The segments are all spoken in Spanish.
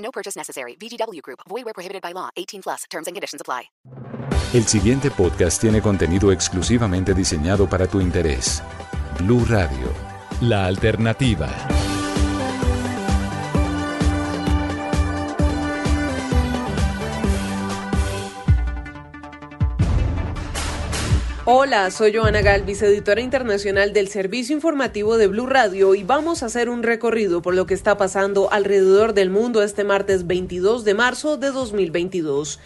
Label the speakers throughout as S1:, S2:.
S1: No purchase necessary. VGW Group. Void where prohibited by law. 18 plus. Terms and conditions apply.
S2: El siguiente podcast tiene contenido exclusivamente diseñado para tu interés. Blue Radio, la alternativa.
S3: Hola, soy Joana Galvis, editora internacional del Servicio Informativo de Blue Radio y vamos a hacer un recorrido por lo que está pasando alrededor del mundo este martes 22 de marzo de 2022.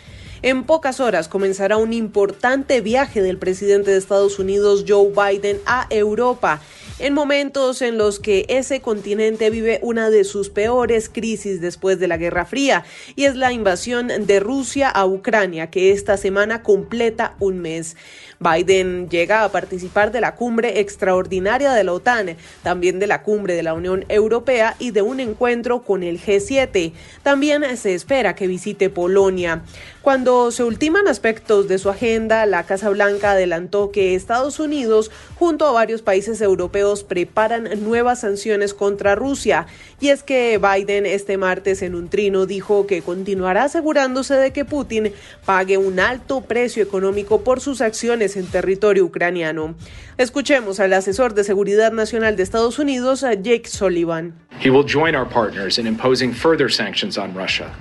S3: En pocas horas comenzará un importante viaje del presidente de Estados Unidos Joe Biden a Europa en momentos en los que ese continente vive una de sus peores crisis después de la Guerra Fría, y es la invasión de Rusia a Ucrania, que esta semana completa un mes. Biden llega a participar de la cumbre extraordinaria de la OTAN, también de la cumbre de la Unión Europea y de un encuentro con el G7. También se espera que visite Polonia. Cuando se ultiman aspectos de su agenda, la Casa Blanca adelantó que Estados Unidos, junto a varios países europeos, preparan nuevas sanciones contra Rusia. Y es que Biden este martes en un trino dijo que continuará asegurándose de que Putin pague un alto precio económico por sus acciones en territorio ucraniano. Escuchemos al asesor de Seguridad Nacional de Estados Unidos, Jake Sullivan.
S4: He will join our partners in imposing further sanctions on Russia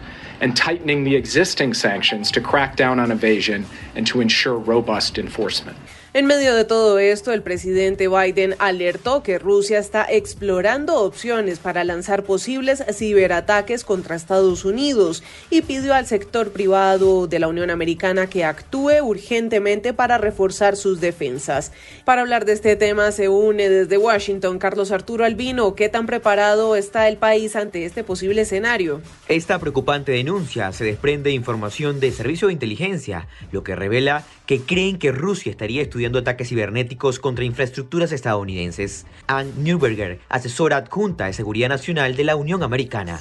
S4: and tightening the existing sanctions to crack down on evasion and to ensure robust enforcement.
S3: En medio de todo esto, el presidente Biden alertó que Rusia está explorando opciones para lanzar posibles ciberataques contra Estados Unidos y pidió al sector privado de la Unión Americana que actúe urgentemente para reforzar sus defensas. Para hablar de este tema se une desde Washington Carlos Arturo Albino. ¿Qué tan preparado está el país ante este posible escenario?
S5: Esta preocupante denuncia se desprende de información de servicio de inteligencia, lo que revela que creen que Rusia estaría estudiando ataques cibernéticos contra infraestructuras estadounidenses. Ann Neuberger, asesora adjunta de Seguridad Nacional de la Unión Americana.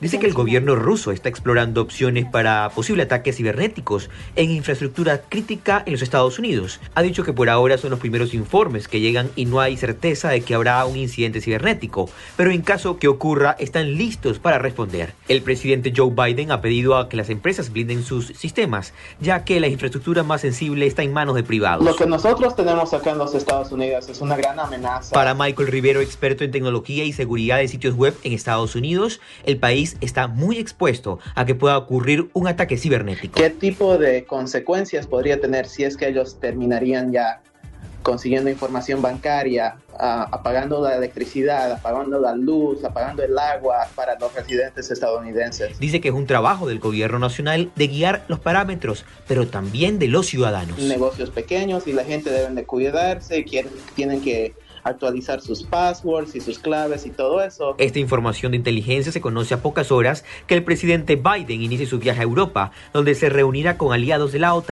S5: Dice que el gobierno ruso está explorando opciones para posibles ataques cibernéticos en infraestructura crítica en los Estados Unidos. Ha dicho que por ahora son los primeros informes que llegan y no hay certeza de que habrá un incidente cibernético, pero en caso que ocurra están listos para responder. El presidente Joe Biden ha pedido a que las empresas blinden sus sistemas, ya que la infraestructura más sensible está en manos de privados.
S6: Lo que nosotros tenemos acá en los Estados Unidos es una gran amenaza.
S5: Para Michael Rivero, experto en tecnología y seguridad de sitios web en Estados Unidos, el país está muy expuesto a que pueda ocurrir un ataque cibernético.
S6: ¿Qué tipo de consecuencias podría tener si es que ellos terminarían ya consiguiendo información bancaria, apagando la electricidad, apagando la luz, apagando el agua para los residentes estadounidenses.
S5: Dice que es un trabajo del gobierno nacional de guiar los parámetros, pero también de los ciudadanos.
S6: Negocios pequeños y la gente deben de cuidarse, quieren, tienen que actualizar sus passwords y sus claves y todo eso.
S5: Esta información de inteligencia se conoce a pocas horas que el presidente Biden inicie su viaje a Europa, donde se reunirá con aliados de la OTAN.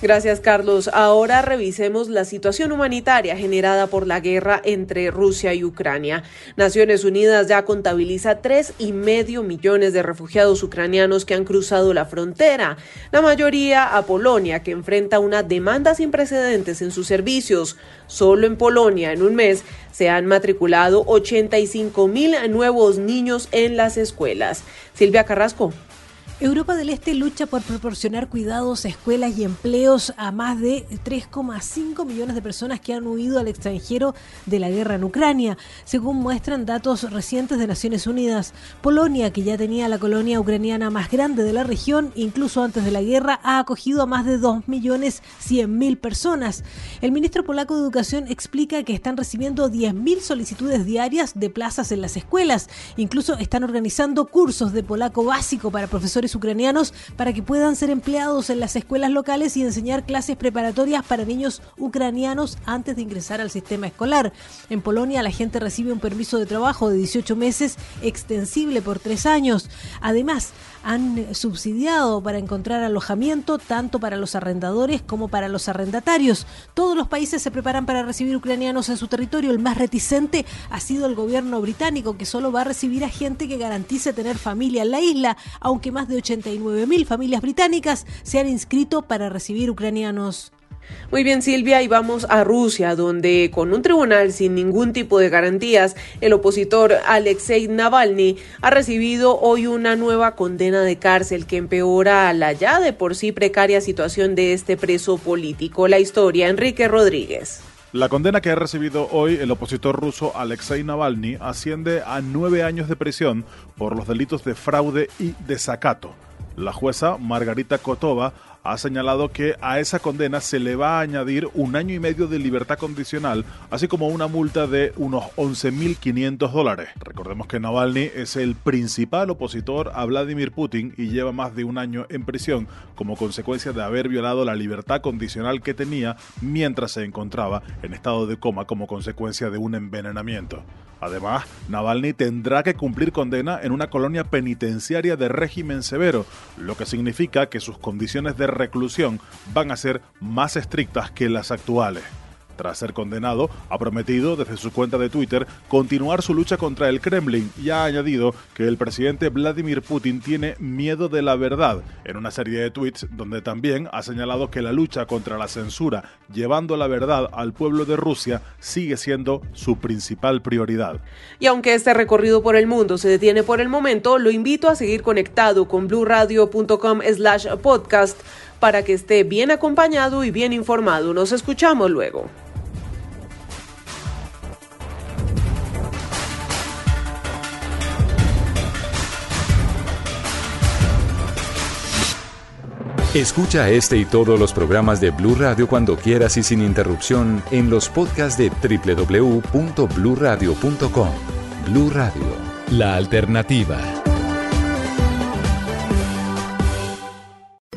S3: Gracias, Carlos. Ahora revisemos la situación humanitaria generada por la guerra entre Rusia y Ucrania. Naciones Unidas ya contabiliza tres y medio millones de refugiados ucranianos que han cruzado la frontera, la mayoría a Polonia, que enfrenta una demanda sin precedentes en sus servicios. Solo en Polonia, en un mes, se han matriculado 85 mil nuevos niños en las escuelas. Silvia Carrasco.
S7: Europa del Este lucha por proporcionar cuidados, escuelas y empleos a más de 3,5 millones de personas que han huido al extranjero de la guerra en Ucrania, según muestran datos recientes de Naciones Unidas. Polonia, que ya tenía la colonia ucraniana más grande de la región, incluso antes de la guerra, ha acogido a más de 2.100.000 personas. El ministro polaco de Educación explica que están recibiendo 10.000 solicitudes diarias de plazas en las escuelas. Incluso están organizando cursos de polaco básico para profesores ucranianos para que puedan ser empleados en las escuelas locales y enseñar clases preparatorias para niños ucranianos antes de ingresar al sistema escolar. En Polonia la gente recibe un permiso de trabajo de 18 meses extensible por tres años. Además, han subsidiado para encontrar alojamiento tanto para los arrendadores como para los arrendatarios. Todos los países se preparan para recibir ucranianos en su territorio. El más reticente ha sido el gobierno británico, que solo va a recibir a gente que garantice tener familia en la isla, aunque más de 89 mil familias británicas se han inscrito para recibir ucranianos.
S3: Muy bien, Silvia, y vamos a Rusia, donde con un tribunal sin ningún tipo de garantías, el opositor Alexei Navalny ha recibido hoy una nueva condena de cárcel que empeora la ya de por sí precaria situación de este preso político. La historia, Enrique Rodríguez.
S8: La condena que ha recibido hoy el opositor ruso Alexei Navalny asciende a nueve años de prisión por los delitos de fraude y desacato. La jueza Margarita Kotova ha señalado que a esa condena se le va a añadir un año y medio de libertad condicional, así como una multa de unos 11.500 dólares. Recordemos que Navalny es el principal opositor a Vladimir Putin y lleva más de un año en prisión como consecuencia de haber violado la libertad condicional que tenía mientras se encontraba en estado de coma como consecuencia de un envenenamiento. Además, Navalny tendrá que cumplir condena en una colonia penitenciaria de régimen severo, lo que significa que sus condiciones de reclusión van a ser más estrictas que las actuales. Tras ser condenado, ha prometido desde su cuenta de Twitter continuar su lucha contra el Kremlin y ha añadido que el presidente Vladimir Putin tiene miedo de la verdad en una serie de tweets donde también ha señalado que la lucha contra la censura, llevando la verdad al pueblo de Rusia, sigue siendo su principal prioridad.
S3: Y aunque este recorrido por el mundo se detiene por el momento, lo invito a seguir conectado con bluradio.com slash podcast para que esté bien acompañado y bien informado. Nos escuchamos luego.
S2: Escucha este y todos los programas de Blue Radio cuando quieras y sin interrupción en los podcasts de www.bluradio.com. Blue Radio, la alternativa.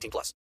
S1: 18 plus.